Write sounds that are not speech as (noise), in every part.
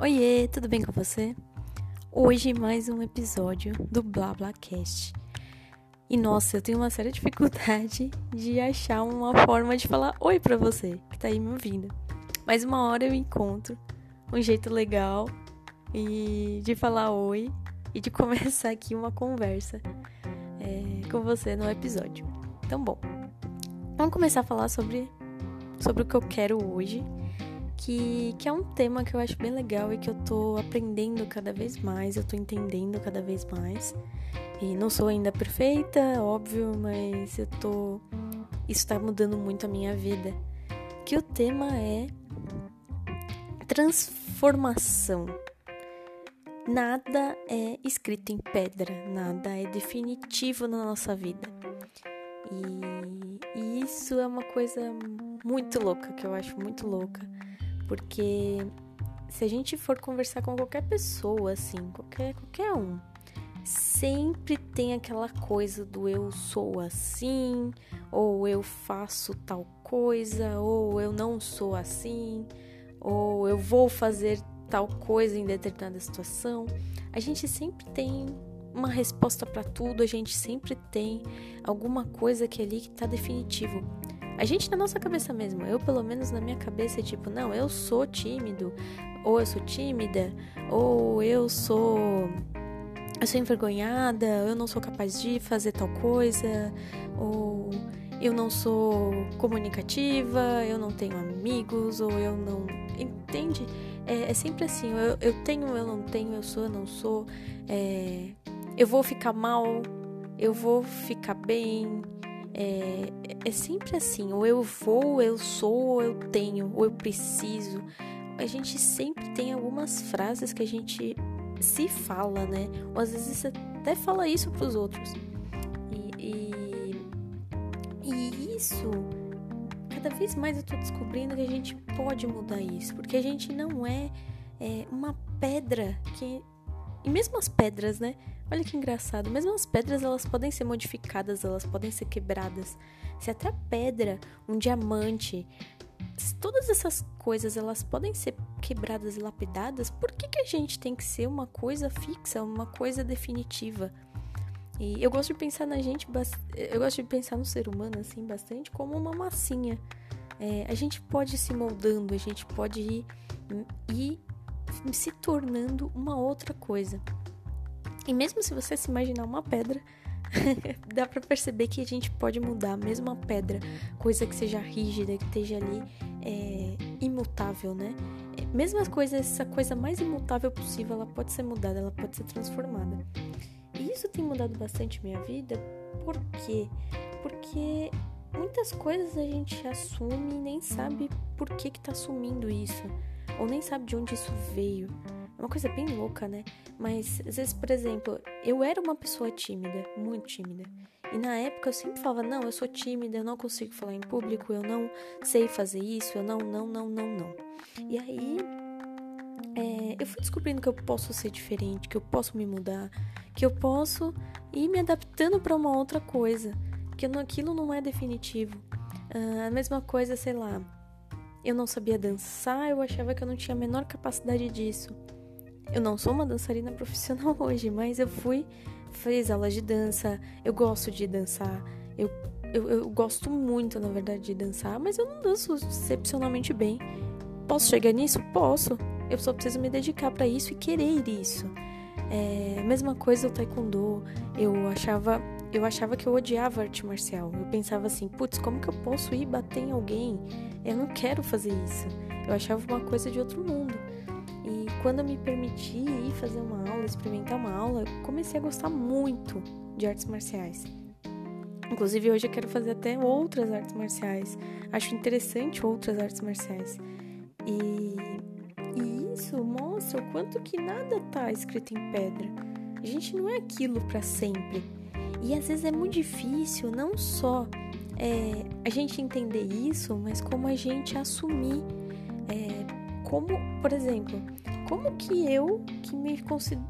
Oiê, tudo bem com você? Hoje mais um episódio do BlaBlaCast. E nossa, eu tenho uma séria (laughs) dificuldade de achar uma forma de falar oi pra você que tá aí me ouvindo. Mas uma hora eu encontro um jeito legal e de falar oi e de (laughs) começar aqui uma conversa é, com você no episódio. Então, bom, vamos começar a falar sobre, sobre o que eu quero hoje que, que é um tema que eu acho bem legal e que eu tô aprendendo cada vez mais, eu tô entendendo cada vez mais. E não sou ainda perfeita, óbvio, mas eu tô. Isso tá mudando muito a minha vida. Que o tema é transformação. Nada é escrito em pedra, nada é definitivo na nossa vida. E, e isso é uma coisa muito louca, que eu acho muito louca porque se a gente for conversar com qualquer pessoa, assim, qualquer, qualquer um, sempre tem aquela coisa do eu sou assim, ou eu faço tal coisa, ou eu não sou assim, ou eu vou fazer tal coisa em determinada situação. A gente sempre tem uma resposta para tudo, a gente sempre tem alguma coisa que é ali que tá definitivo. A gente na nossa cabeça mesmo, eu pelo menos na minha cabeça tipo, não, eu sou tímido, ou eu sou tímida, ou eu sou eu sou envergonhada, eu não sou capaz de fazer tal coisa, ou eu não sou comunicativa, eu não tenho amigos, ou eu não. Entende? É, é sempre assim: eu, eu, tenho, eu não tenho, eu sou, eu não sou, é, eu vou ficar mal, eu vou ficar bem, é, é sempre assim, ou eu vou, ou eu sou, ou eu tenho, ou eu preciso. A gente sempre tem algumas frases que a gente se fala, né? Ou às vezes até fala isso para os outros. E, e, e isso, cada vez mais eu tô descobrindo que a gente pode mudar isso, porque a gente não é, é uma pedra que. E mesmo as pedras, né? Olha que engraçado, mesmo as pedras elas podem ser modificadas, elas podem ser quebradas. Se até a pedra, um diamante, todas essas coisas elas podem ser quebradas e lapidadas, por que, que a gente tem que ser uma coisa fixa, uma coisa definitiva? E eu gosto de pensar na gente, eu gosto de pensar no ser humano assim bastante como uma massinha. É, a gente pode ir se moldando, a gente pode ir, ir se tornando uma outra coisa. E mesmo se você se imaginar uma pedra, (laughs) dá para perceber que a gente pode mudar mesmo a pedra, coisa que seja rígida, que esteja ali é, imutável, né? É, mesmo as coisas, essa coisa mais imutável possível, ela pode ser mudada, ela pode ser transformada. E isso tem mudado bastante minha vida, por quê? Porque muitas coisas a gente assume e nem sabe por que que tá assumindo isso, ou nem sabe de onde isso veio. É uma coisa bem louca, né? Mas às vezes, por exemplo, eu era uma pessoa tímida, muito tímida. E na época eu sempre falava: não, eu sou tímida, eu não consigo falar em público, eu não sei fazer isso, eu não, não, não, não, não. E aí é, eu fui descobrindo que eu posso ser diferente, que eu posso me mudar, que eu posso ir me adaptando para uma outra coisa, que aquilo não é definitivo. Ah, a mesma coisa, sei lá, eu não sabia dançar, eu achava que eu não tinha a menor capacidade disso. Eu não sou uma dançarina (laughs) profissional hoje, mas eu fui, fiz aulas de dança, eu gosto de dançar, eu, eu, eu gosto muito, na verdade, de dançar, mas eu não danço excepcionalmente bem. Posso chegar nisso? Posso. Eu só preciso me dedicar para isso e querer isso. É, mesma coisa o taekwondo. Eu achava, eu achava que eu odiava arte marcial. Eu pensava assim, putz, como que eu posso ir bater em alguém? Eu não quero fazer isso. Eu achava uma coisa de outro mundo quando eu me permiti ir fazer uma aula, experimentar uma aula, comecei a gostar muito de artes marciais. Inclusive hoje eu quero fazer até outras artes marciais. Acho interessante outras artes marciais. E, e isso mostra o quanto que nada tá escrito em pedra. A gente não é aquilo para sempre. E às vezes é muito difícil não só é, a gente entender isso, mas como a gente assumir. É, como, por exemplo, como que eu, que me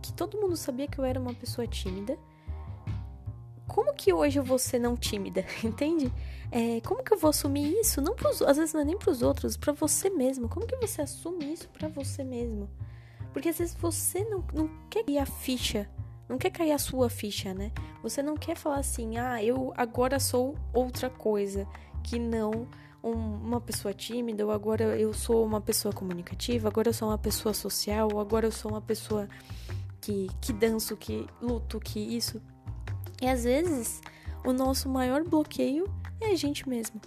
que todo mundo sabia que eu era uma pessoa tímida, como que hoje eu vou ser não tímida, (laughs) entende? É, como que eu vou assumir isso? Não pros, às vezes não é nem para os outros, para você mesmo. Como que você assume isso para você mesmo? Porque às vezes você não, não quer cair a ficha, não quer cair a sua ficha, né? Você não quer falar assim, ah, eu agora sou outra coisa que não um, uma pessoa tímida, ou agora eu sou uma pessoa comunicativa, agora eu sou uma pessoa social, ou agora eu sou uma pessoa que, que danço, que luto, que isso. E às vezes o nosso maior bloqueio é a gente mesmo.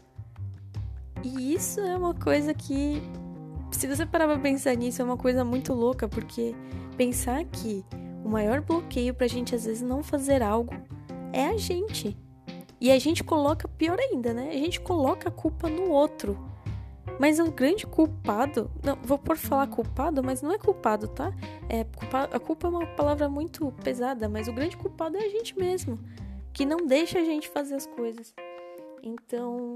E isso é uma coisa que, se você parar pra pensar nisso, é uma coisa muito louca, porque pensar que o maior bloqueio pra gente às vezes não fazer algo é a gente. E a gente coloca, pior ainda, né? A gente coloca a culpa no outro. Mas o grande culpado, não, vou por falar culpado, mas não é culpado, tá? É, culpa, a culpa é uma palavra muito pesada, mas o grande culpado é a gente mesmo, que não deixa a gente fazer as coisas. Então,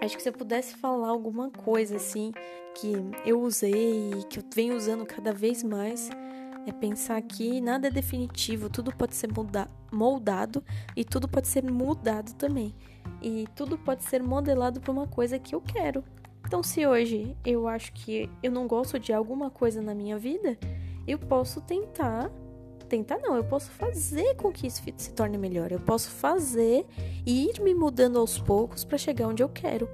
Acho que se eu pudesse falar alguma coisa assim que eu usei e que eu venho usando cada vez mais, é pensar que nada é definitivo, tudo pode ser molda moldado e tudo pode ser mudado também. E tudo pode ser modelado para uma coisa que eu quero. Então, se hoje eu acho que eu não gosto de alguma coisa na minha vida, eu posso tentar tentar não, eu posso fazer com que isso se torne melhor. Eu posso fazer e ir me mudando aos poucos para chegar onde eu quero.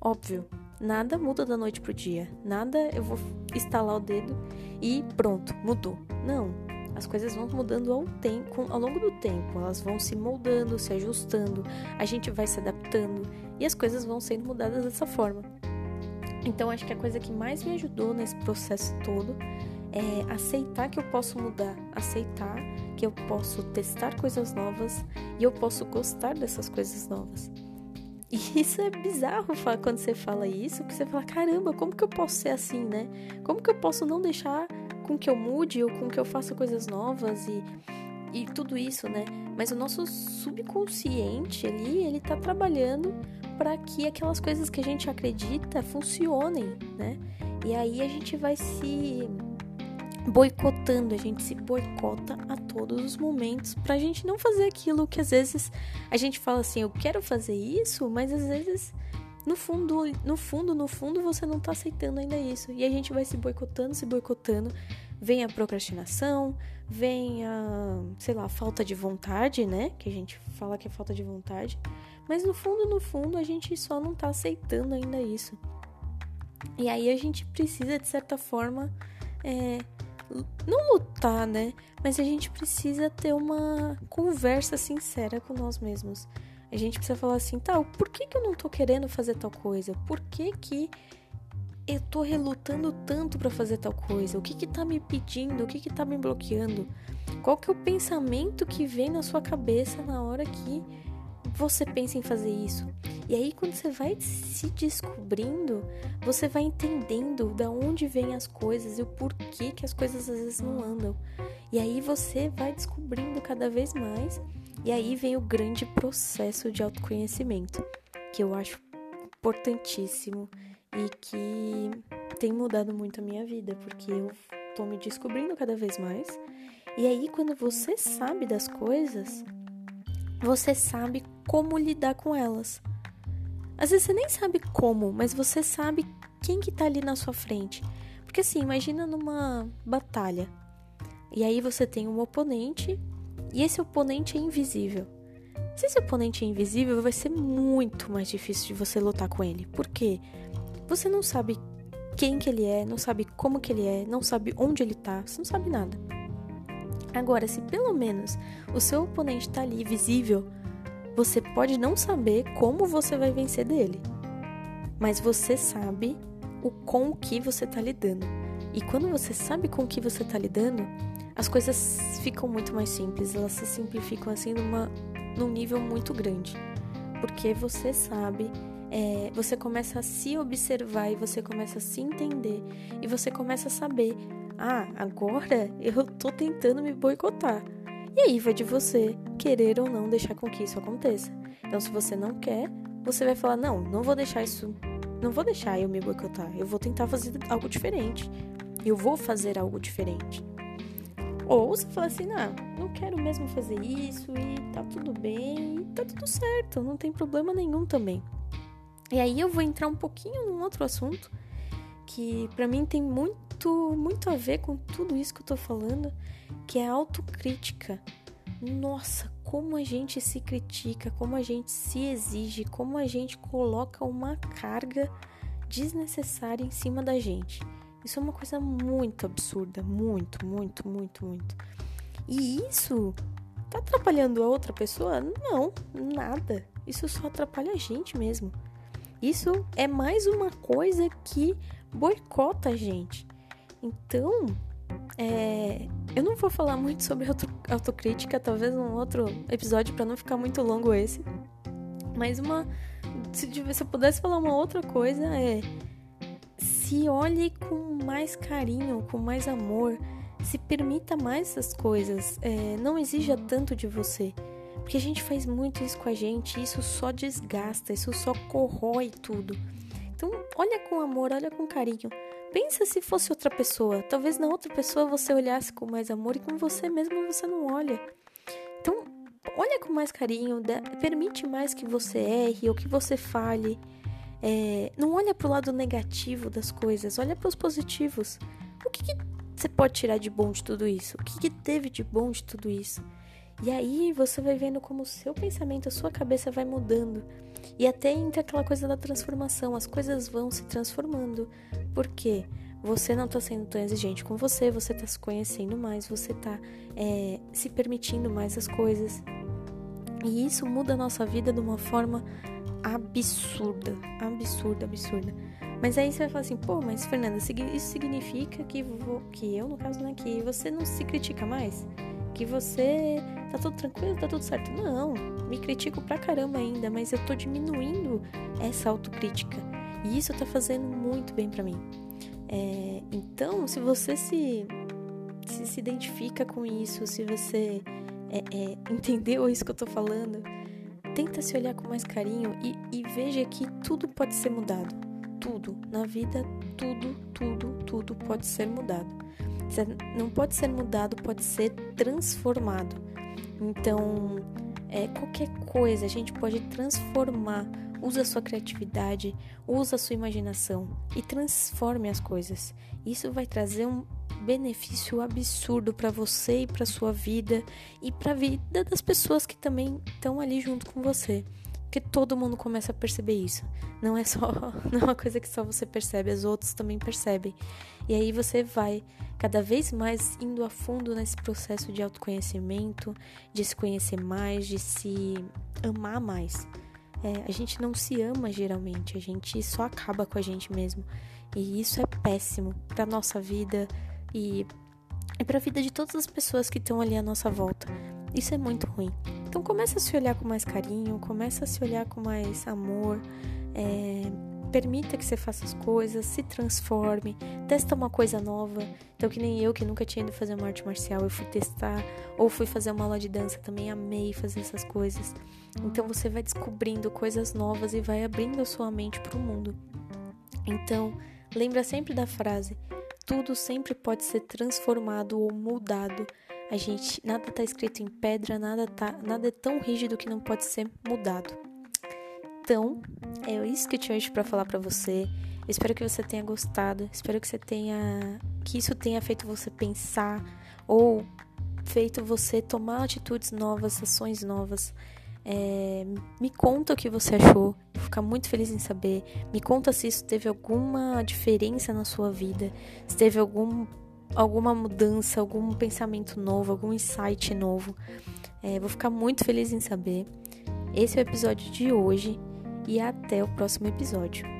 Óbvio, nada muda da noite pro dia. Nada eu vou estalar o dedo e pronto, mudou. Não. As coisas vão mudando ao tempo, ao longo do tempo, elas vão se moldando, se ajustando, a gente vai se adaptando e as coisas vão sendo mudadas dessa forma. Então acho que a coisa que mais me ajudou nesse processo todo é aceitar que eu posso mudar, aceitar que eu posso testar coisas novas e eu posso gostar dessas coisas novas. E (laughs) isso é bizarro quando você fala isso, que você fala, caramba, como que eu posso ser assim, né? Como que eu posso não deixar com que eu mude ou com que eu faça coisas novas e, e tudo isso, né? Mas o nosso subconsciente ali, ele tá trabalhando para que aquelas coisas que a gente acredita funcionem, né? E aí a gente vai se boicotando, a gente se boicota a todos os momentos pra gente não fazer aquilo que às vezes a gente fala assim, eu quero fazer isso, mas às vezes no fundo, no fundo, no fundo você não tá aceitando ainda isso. E a gente vai se boicotando, se boicotando. Vem a procrastinação, vem a, sei lá, falta de vontade, né? Que a gente fala que é falta de vontade. Mas no fundo, no fundo, a gente só não tá aceitando ainda isso. E aí a gente precisa, de certa forma, é, não lutar, né? Mas a gente precisa ter uma conversa sincera com nós mesmos. A gente precisa falar assim, tá, por que, que eu não tô querendo fazer tal coisa? Por que que eu tô relutando tanto para fazer tal coisa? O que que tá me pedindo? O que que tá me bloqueando? Qual que é o pensamento que vem na sua cabeça na hora que você pensa em fazer isso? E aí, quando você vai se descobrindo, você vai entendendo da onde vêm as coisas e o porquê que as coisas às vezes não andam. E aí você vai descobrindo cada vez mais. E aí vem o grande processo de autoconhecimento, que eu acho importantíssimo e que tem mudado muito a minha vida, porque eu tô me descobrindo cada vez mais. E aí, quando você sabe das coisas, você sabe como lidar com elas. Às vezes você nem sabe como, mas você sabe quem que tá ali na sua frente. Porque assim, imagina numa batalha. E aí você tem um oponente e esse oponente é invisível. Se esse oponente é invisível, vai ser muito mais difícil de você lutar com ele. Por quê? Você não sabe quem que ele é, não sabe como que ele é, não sabe onde ele tá, você não sabe nada. Agora, se pelo menos o seu oponente tá ali visível, você pode não saber como você vai vencer dele, mas você sabe o com o que você está lidando. E quando você sabe com o que você está lidando, as coisas ficam muito mais simples, elas se simplificam assim numa, num nível muito grande. Porque você sabe, é, você começa a se observar e você começa a se entender e você começa a saber: ah, agora eu tô tentando me boicotar. E aí vai de você querer ou não deixar com que isso aconteça. Então, se você não quer, você vai falar: não, não vou deixar isso, não vou deixar eu me boicotar. Eu vou tentar fazer algo diferente. Eu vou fazer algo diferente. Ou você fala assim: não, não quero mesmo fazer isso e tá tudo bem, e tá tudo certo, não tem problema nenhum também. E aí eu vou entrar um pouquinho num outro assunto que para mim tem muito muito, a ver com tudo isso que eu tô falando, que é a autocrítica. Nossa, como a gente se critica, como a gente se exige, como a gente coloca uma carga desnecessária em cima da gente. Isso é uma coisa muito absurda, muito, muito, muito, muito. E isso tá atrapalhando a outra pessoa? Não, nada. Isso só atrapalha a gente mesmo. Isso é mais uma coisa que boicota a gente. Então, é, eu não vou falar muito sobre auto, autocrítica, talvez um outro episódio para não ficar muito longo esse. Mas uma. Se, se eu pudesse falar uma outra coisa, é. Se olhe com mais carinho, com mais amor. Se permita mais essas coisas. É, não exija tanto de você. Porque a gente faz muito isso com a gente, isso só desgasta, isso só corrói tudo. Então, olha com amor, olha com carinho. Pensa se fosse outra pessoa. Talvez na outra pessoa você olhasse com mais amor e com você mesmo você não olha. Então, olha com mais carinho, permite mais que você erre ou que você fale. É, não olha pro lado negativo das coisas, olha para os positivos. O que, que, você pode tirar de bom de tudo isso? O que, que teve de bom de tudo isso? E aí você vai vendo como o seu pensamento, a sua cabeça vai mudando. E até entra aquela coisa da transformação, as coisas vão se transformando. Por quê? Você não está sendo tão exigente com você, você está se conhecendo mais, você está é, se permitindo mais as coisas. E isso muda a nossa vida de uma forma absurda, absurda, absurda. Mas aí você vai falar assim, pô, mas Fernanda, isso significa que, vou, que eu, no caso, né, que você não se critica mais? Que você tá tudo tranquilo, tá tudo certo. Não, me critico pra caramba ainda, mas eu tô diminuindo essa autocrítica. E isso tá fazendo muito bem para mim. É, então, se você se, se, se identifica com isso, se você é, é, entendeu isso que eu tô falando, tenta se olhar com mais carinho e, e veja que tudo pode ser mudado. Tudo. Na vida, tudo, tudo, tudo pode ser mudado. Não pode ser mudado, pode ser transformado. Então, é, qualquer coisa a gente pode transformar. Usa a sua criatividade, usa a sua imaginação e transforme as coisas. Isso vai trazer um benefício absurdo para você e para sua vida e para a vida das pessoas que também estão ali junto com você. Porque todo mundo começa a perceber isso. Não é só, (laughs) não é uma coisa que só você percebe, os outros também percebem. E aí você vai cada vez mais indo a fundo nesse processo de autoconhecimento, de se conhecer mais, de se amar mais. É, a gente não se ama geralmente, a gente só acaba com a gente mesmo. E isso é péssimo para nossa vida e, e para a vida de todas as pessoas que estão ali à nossa volta. Isso é muito ruim. Então começa a se olhar com mais carinho, começa a se olhar com mais amor, é, permita que você faça as coisas, se transforme, testa uma coisa nova. Então que nem eu que nunca tinha ido fazer uma arte marcial, eu fui testar, ou fui fazer uma aula de dança, também amei fazer essas coisas. Então você vai descobrindo coisas novas e vai abrindo a sua mente para o mundo. Então, lembra sempre da frase: tudo sempre pode ser transformado ou mudado a gente, nada está escrito em pedra, nada tá, nada é tão rígido que não pode ser mudado. Então, é isso que eu tinha hoje para falar para você. Eu espero que você tenha gostado. Espero que você tenha que isso tenha feito você pensar ou feito você tomar atitudes novas, ações novas. É, me conta o que você achou, vou ficar muito feliz em saber. Me conta se isso teve alguma diferença na sua vida, se teve algum alguma mudança, algum pensamento novo, algum insight novo. É, vou ficar muito feliz em saber. Esse é o episódio de hoje e até o próximo episódio.